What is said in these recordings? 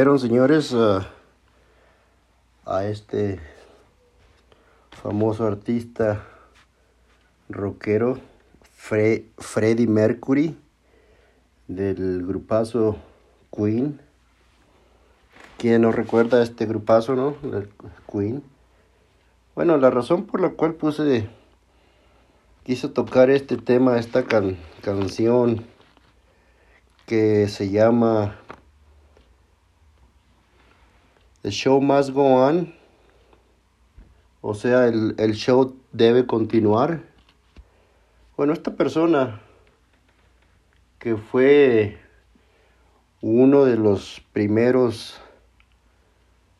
Señores, a, a este famoso artista rockero, Fre- Freddie Mercury, del grupazo Queen. ¿Quién no recuerda este grupazo, no? El Queen. Bueno, la razón por la cual puse, quise tocar este tema, esta can- canción que se llama The Show Must Go On. O sea, el, el show debe continuar. Bueno, esta persona que fue uno de los primeros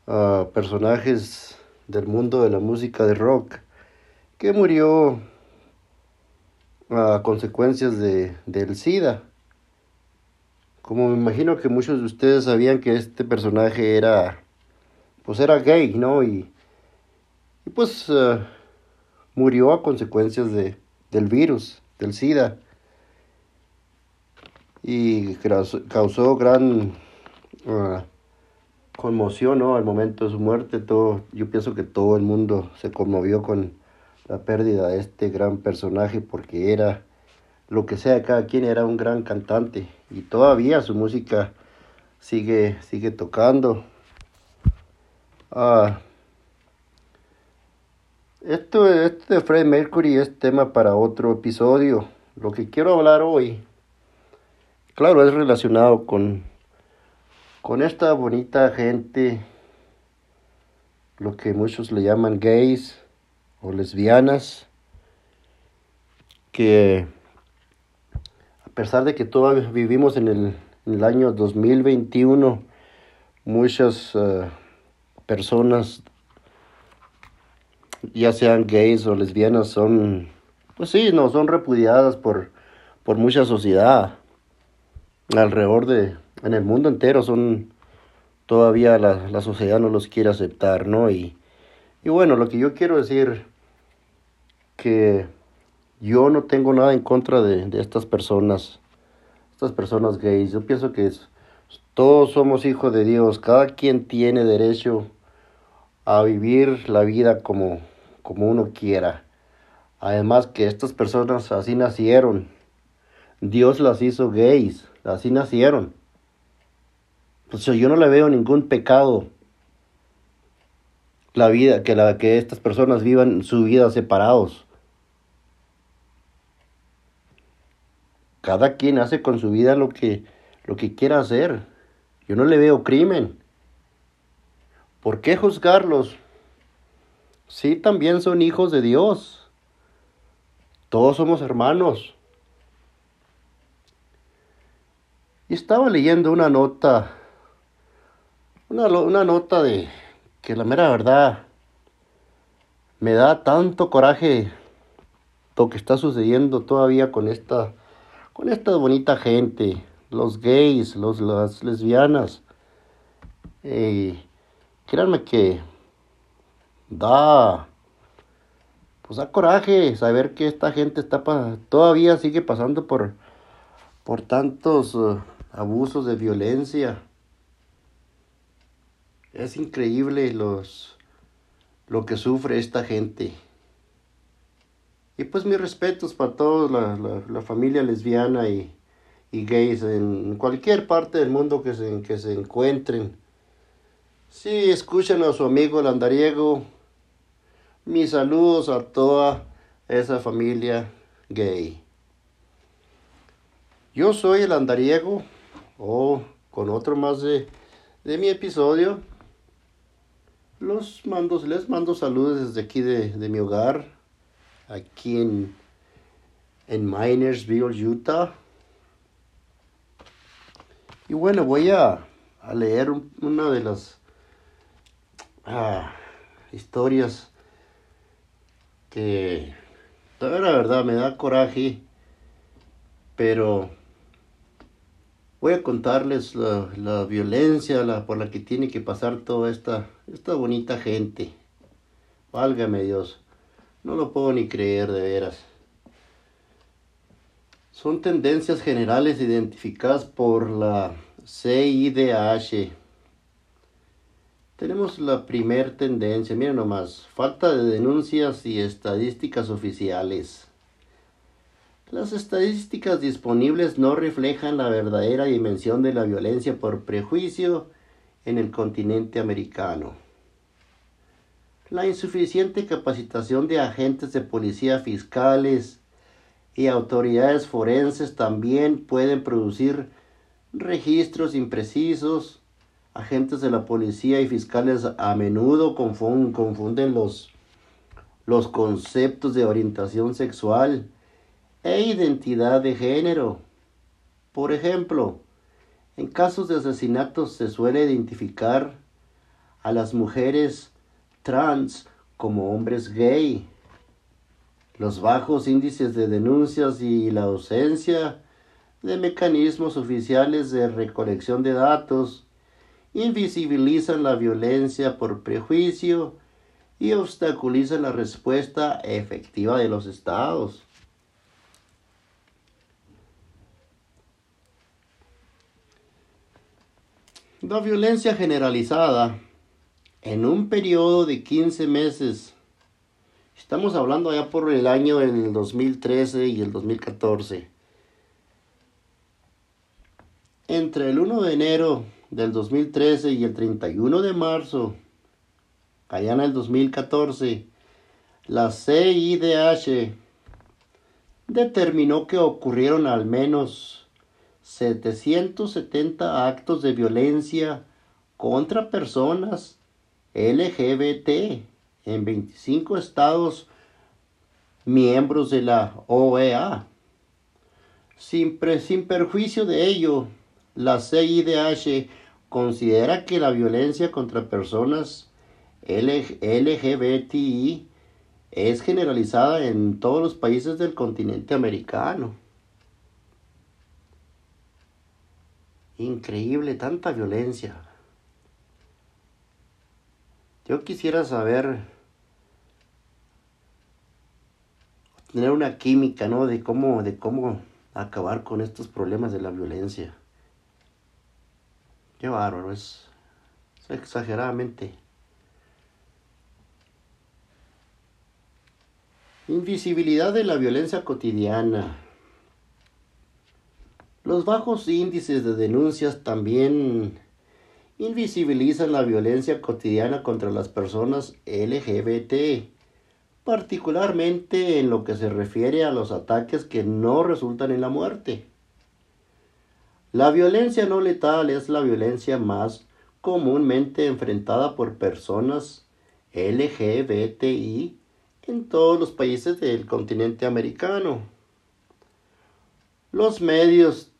ah, personajes del mundo de la música de rock, que murió a consecuencias de, del SIDA. Como me imagino que muchos de ustedes sabían que este personaje era, pues era gay, ¿no? Y, y pues eh, murió a consecuencias de, del virus, del SIDA. Y causó, gran ah, conmoción, ¿no? Al momento de su muerte, todo, yo pienso que todo el mundo se conmovió con la pérdida de este gran personaje porque era lo que sea cada quien era un gran cantante y todavía su música sigue sigue tocando Ah, Esto, esto de Fred Mercury es tema para otro episodio. Lo que quiero hablar hoy, claro, es relacionado con, con esta bonita gente, lo que muchos le llaman gays o lesbianas, que a pesar de que todavía vivimos en el, en el año 2021, muchas uh, personas ya sean gays o lesbianas, son, pues sí, no, son repudiadas por, por mucha sociedad alrededor de, en el mundo entero son, todavía la, la sociedad no los quiere aceptar, ¿no? Y, y bueno, lo que yo quiero decir, que yo no tengo nada en contra de, de estas personas, estas personas gays, yo pienso que todos somos hijos de Dios, cada quien tiene derecho a vivir la vida como, como uno quiera. Además que estas personas así nacieron. Dios las hizo gays, así nacieron. Pues yo no le veo ningún pecado la vida que la que estas personas vivan su vida separados. Cada quien hace con su vida lo que lo que quiera hacer. Yo no le veo crimen. ¿Por qué juzgarlos? Sí, también son hijos de Dios. Todos somos hermanos. Y estaba leyendo una nota, una, una nota de que la mera verdad me da tanto coraje lo que está sucediendo todavía con esta, con esta bonita gente, los gays, los, las lesbianas. Eh, créanme que da, pues da coraje saber que esta gente está todavía sigue pasando por, por tantos uh, abusos de violencia. Es increíble los, lo que sufre esta gente. Y pues mis respetos para toda la, la, la, familia lesbiana y, y, gays en cualquier parte del mundo que se, que se encuentren. Sí, escuchen a su amigo el andariego mis saludos a toda esa familia gay. Yo soy el andariego, o con otro más de, de mi episodio. Los mando, les mando saludos desde aquí de, de mi hogar, aquí en, en Minersville, Utah. Y bueno, voy a, a leer un, una de las ah, historias que toda la verdad me da coraje, pero voy a contarles la, la violencia la, por la que tiene que pasar toda esta, esta bonita gente. Válgame Dios, no lo puedo ni creer de veras. Son tendencias generales identificadas por la CIDH, tenemos la primer tendencia, miren nomás, falta de denuncias y estadísticas oficiales. Las estadísticas disponibles no reflejan la verdadera dimensión de la violencia por prejuicio en el continente americano. La insuficiente capacitación de agentes de policía fiscales y autoridades forenses también pueden producir registros imprecisos agentes de la policía y fiscales a menudo confunden los, los conceptos de orientación sexual e identidad de género. Por ejemplo, en casos de asesinatos se suele identificar a las mujeres trans como hombres gay. Los bajos índices de denuncias y la ausencia de mecanismos oficiales de recolección de datos invisibilizan la violencia por prejuicio y obstaculizan la respuesta efectiva de los estados. La violencia generalizada en un periodo de 15 meses. Estamos hablando ya por el año del 2013 y el 2014. Entre el 1 de enero del 2013 y el 31 de marzo, allá en el 2014, la CIDH determinó que ocurrieron al menos 770 actos de violencia contra personas LGBT en 25 estados miembros de la OEA. Sin, pre- sin perjuicio de ello, la CIDH considera que la violencia contra personas LGBTI es generalizada en todos los países del continente americano. Increíble tanta violencia. Yo quisiera saber, tener una química, ¿no? De cómo, de cómo acabar con estos problemas de la violencia. Qué bárbaro, es, es exageradamente. Invisibilidad de la violencia cotidiana. Los bajos índices de denuncias también invisibilizan la violencia cotidiana contra las personas LGBT, particularmente en lo que se refiere a los ataques que no resultan en la muerte. La violencia no letal es la violencia más comúnmente enfrentada por personas LGBTI en todos los países del continente americano. Los medios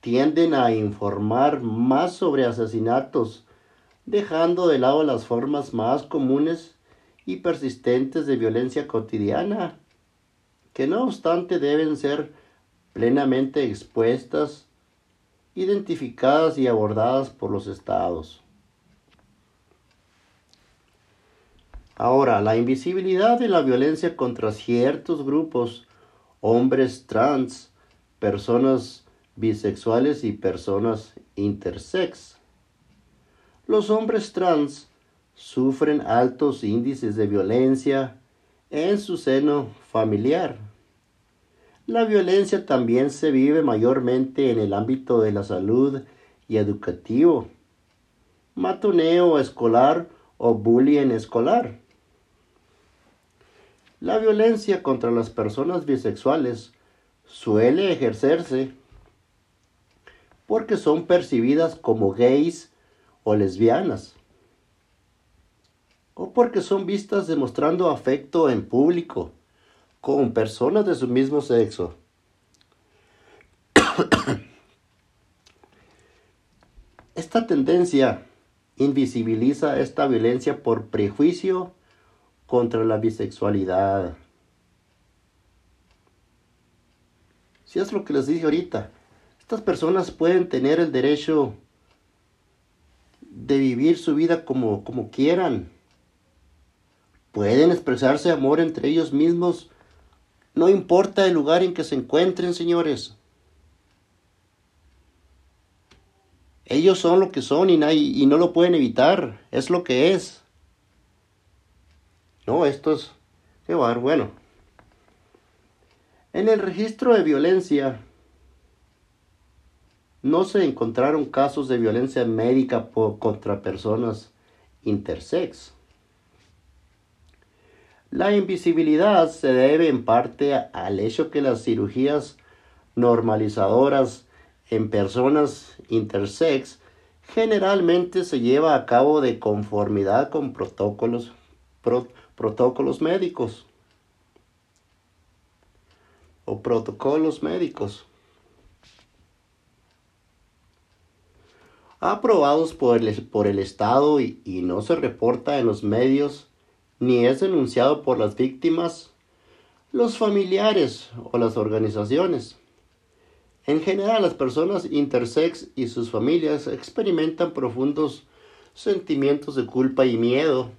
tienden a informar más sobre asesinatos, dejando de lado las formas más comunes y persistentes de violencia cotidiana, que no obstante deben ser plenamente expuestas, identificadas y abordadas por los estados. Ahora, la invisibilidad de la violencia contra ciertos grupos, hombres trans, personas bisexuales y personas intersex. Los hombres trans sufren altos índices de violencia en su seno familiar. La violencia también se vive mayormente en el ámbito de la salud y educativo, matoneo escolar o bullying escolar. La violencia contra las personas bisexuales suele ejercerse porque son percibidas como gays o lesbianas, o porque son vistas demostrando afecto en público con personas de su mismo sexo. Esta tendencia invisibiliza esta violencia por prejuicio contra la bisexualidad. Si es lo que les dije ahorita, estas personas pueden tener el derecho de vivir su vida como, como quieran. Pueden expresarse amor entre ellos mismos. No importa el lugar en que se encuentren, señores. Ellos son lo que son y, y no lo pueden evitar. Es lo que es. No, esto es... Qué bar, bueno. En el registro de violencia no se encontraron casos de violencia médica po- contra personas intersex. La invisibilidad se debe en parte al hecho que las cirugías normalizadoras en personas intersex generalmente se lleva a cabo de conformidad con protocolos, pro- protocolos médicos o protocolos médicos. Aprobados por el, por el Estado y, y no se reporta en los medios ni es denunciado por las víctimas, los familiares o las organizaciones. En general, las personas intersex y sus familias experimentan profundos sentimientos de culpa y miedo,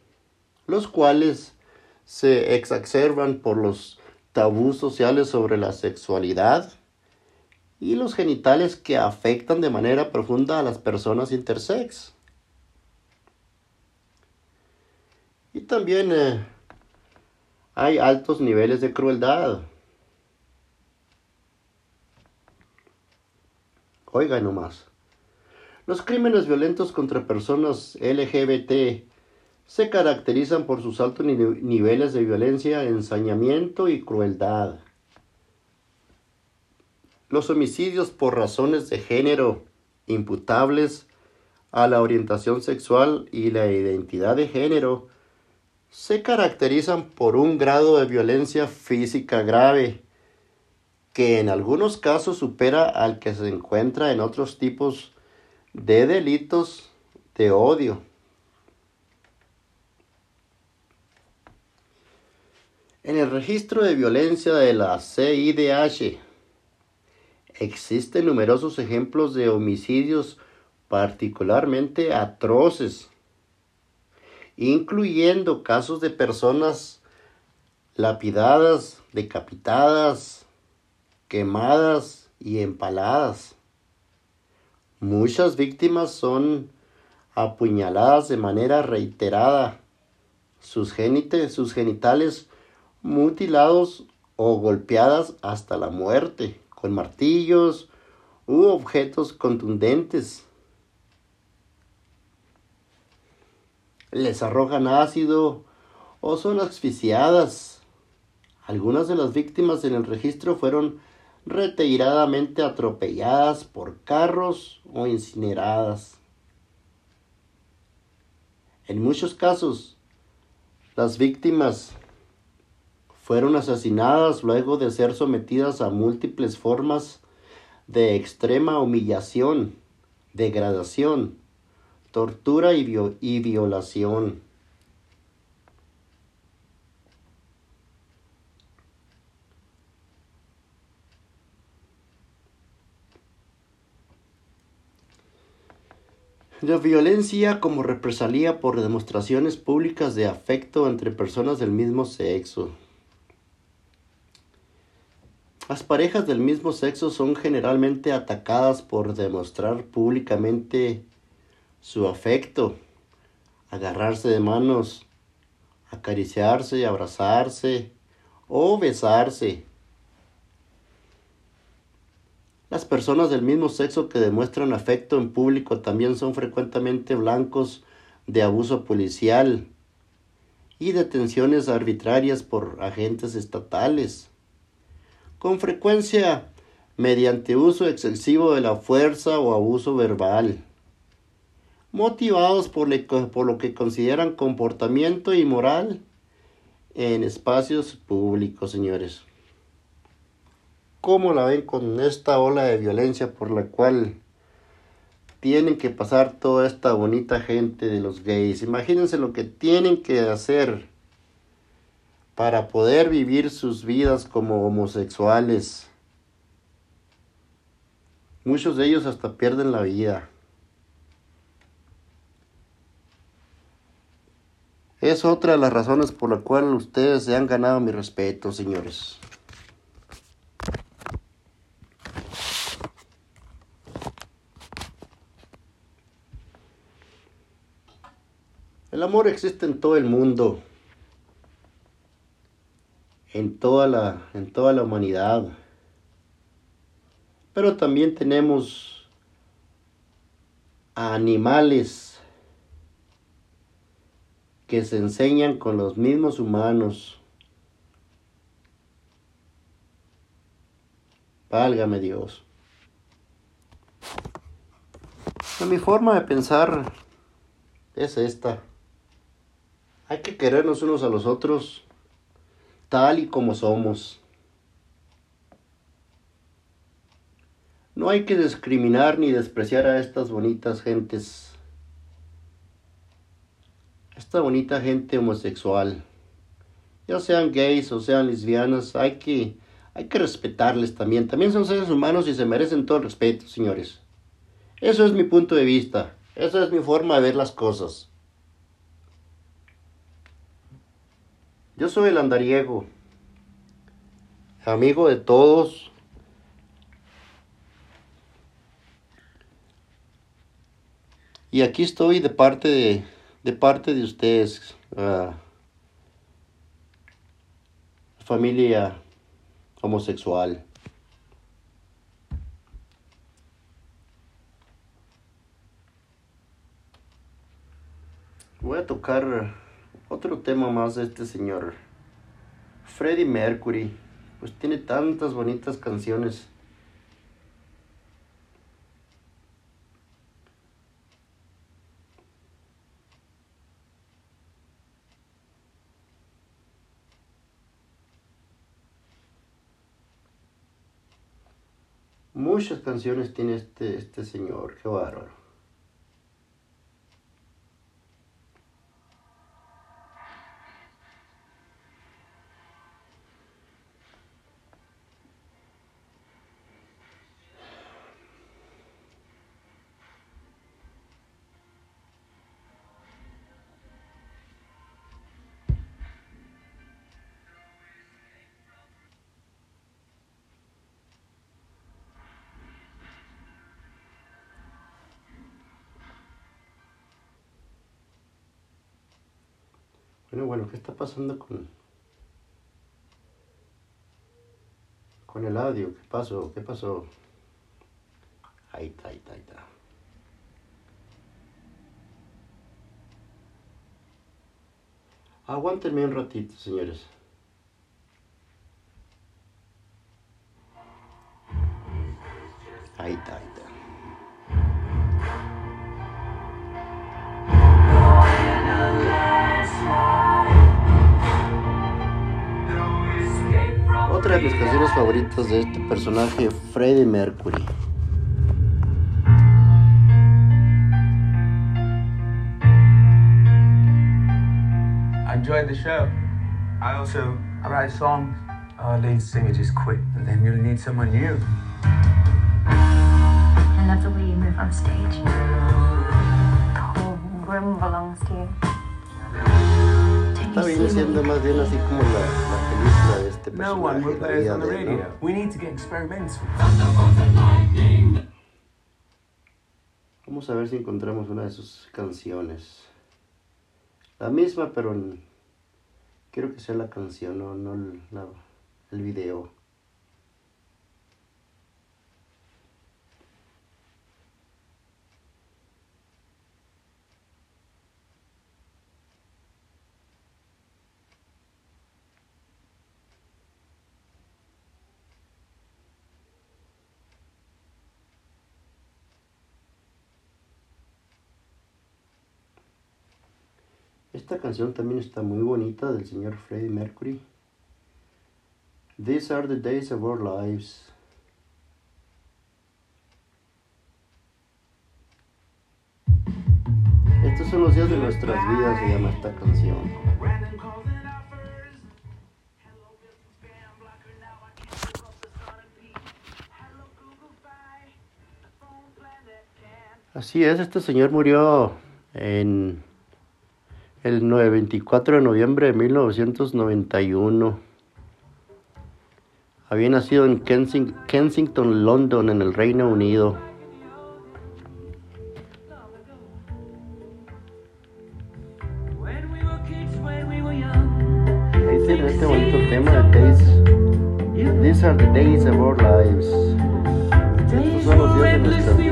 los cuales se exacerban por los tabús sociales sobre la sexualidad y los genitales que afectan de manera profunda a las personas intersex. Y también eh, hay altos niveles de crueldad. Oiga nomás. Los crímenes violentos contra personas LGBT se caracterizan por sus altos ni- niveles de violencia, ensañamiento y crueldad. Los homicidios por razones de género imputables a la orientación sexual y la identidad de género se caracterizan por un grado de violencia física grave que en algunos casos supera al que se encuentra en otros tipos de delitos de odio. En el registro de violencia de la CIDH existen numerosos ejemplos de homicidios particularmente atroces, incluyendo casos de personas lapidadas, decapitadas, quemadas y empaladas. Muchas víctimas son apuñaladas de manera reiterada, sus, genitales mutilados o golpeadas hasta la muerte con martillos u objetos contundentes. Les arrojan ácido o son asfixiadas. Algunas de las víctimas en el registro fueron reteiradamente atropelladas por carros o incineradas. En muchos casos, las víctimas fueron asesinadas luego de ser sometidas a múltiples formas de extrema humillación, degradación, tortura y, y violación. La violencia como represalia por demostraciones públicas de afecto entre personas del mismo sexo. Las parejas del mismo sexo son generalmente atacadas por demostrar públicamente su afecto, agarrarse de manos, acariciarse, abrazarse o besarse. Las personas del mismo sexo que demuestran afecto en público también son frecuentemente blancos de abuso policial y detenciones arbitrarias por agentes estatales. Con frecuencia mediante uso excesivo de la fuerza o abuso verbal, motivados por, lo que consideran comportamiento inmoral en espacios públicos, señores. ¿Cómo la ven con esta ola de violencia por la cual tienen que pasar toda esta bonita gente de los gays? Imagínense lo que tienen que hacer para poder vivir sus vidas como homosexuales. Muchos de ellos hasta pierden la vida. Es otra de las razones por la cual ustedes se han ganado mi respeto, señores. El amor existe en todo el mundo, en toda la, en toda la humanidad. Pero también tenemos a animales que se enseñan con los mismos humanos. Válgame Dios. Mi forma de pensar es esta. Hay que querernos unos a los otros tal y como somos. No hay que discriminar ni despreciar a estas bonitas gentes. Esta bonita gente homosexual. Ya sean gays o sean lesbianas, hay que, hay que respetarles también. También son seres humanos y se merecen todo el respeto, señores. Eso es mi punto de vista. Esa es mi forma de ver las cosas. Yo soy el andariego, amigo de todos. Y aquí estoy de parte de, de parte de ustedes, ah, familia homosexual. Voy a tocar Otro tema más de este señor. Freddie Mercury. Pues tiene tantas bonitas canciones. Muchas canciones tiene este, este señor, qué bárbaro. Bueno, bueno, ¿qué está pasando con, con el audio? ¿Qué pasó? ¿Qué pasó? Ahí está, ahí está, ahí está. Aguántenme un ratito, señores. Ahí está. Otra de mis canciones favoritas de este personaje, Freddie Mercury. I enjoyed the show. I also I write songs. Our lead singer just quit, and then you'll need someone new. I love the way you move on stage. The whole room belongs to you. Está see siendo más bien así como la, la película de este No one will personaje, la play us vida on the de él, ¿no? radio. We need to get experimental. Vamos a ver si encontramos una de sus canciones. La misma, pero en- quiero que sea la canción, no, no la- el video. Esta canción también está muy bonita del señor Freddie Mercury. These are the days of our lives. Estos son los días de nuestras vidas, se llama esta canción. Así es, este señor murió en el 9 24 de noviembre de 1991. Había nacido en Kensing- Kensington, London, en el Reino Unido. Ahí tiene este bonito tema de Days. These are the days of our lives. days son los días de nuestra vida.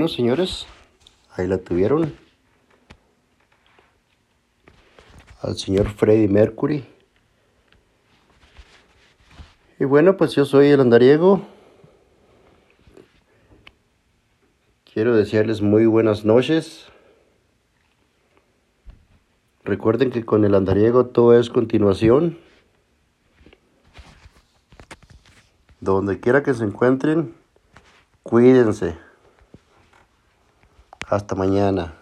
Bueno, señores, ahí la tuvieron. Al señor Freddie Mercury. Y bueno, pues yo soy el andariego. Quiero desearles muy buenas noches. Recuerden que con el andariego todo es continuación. Donde quiera que se encuentren, cuídense. Hasta mañana.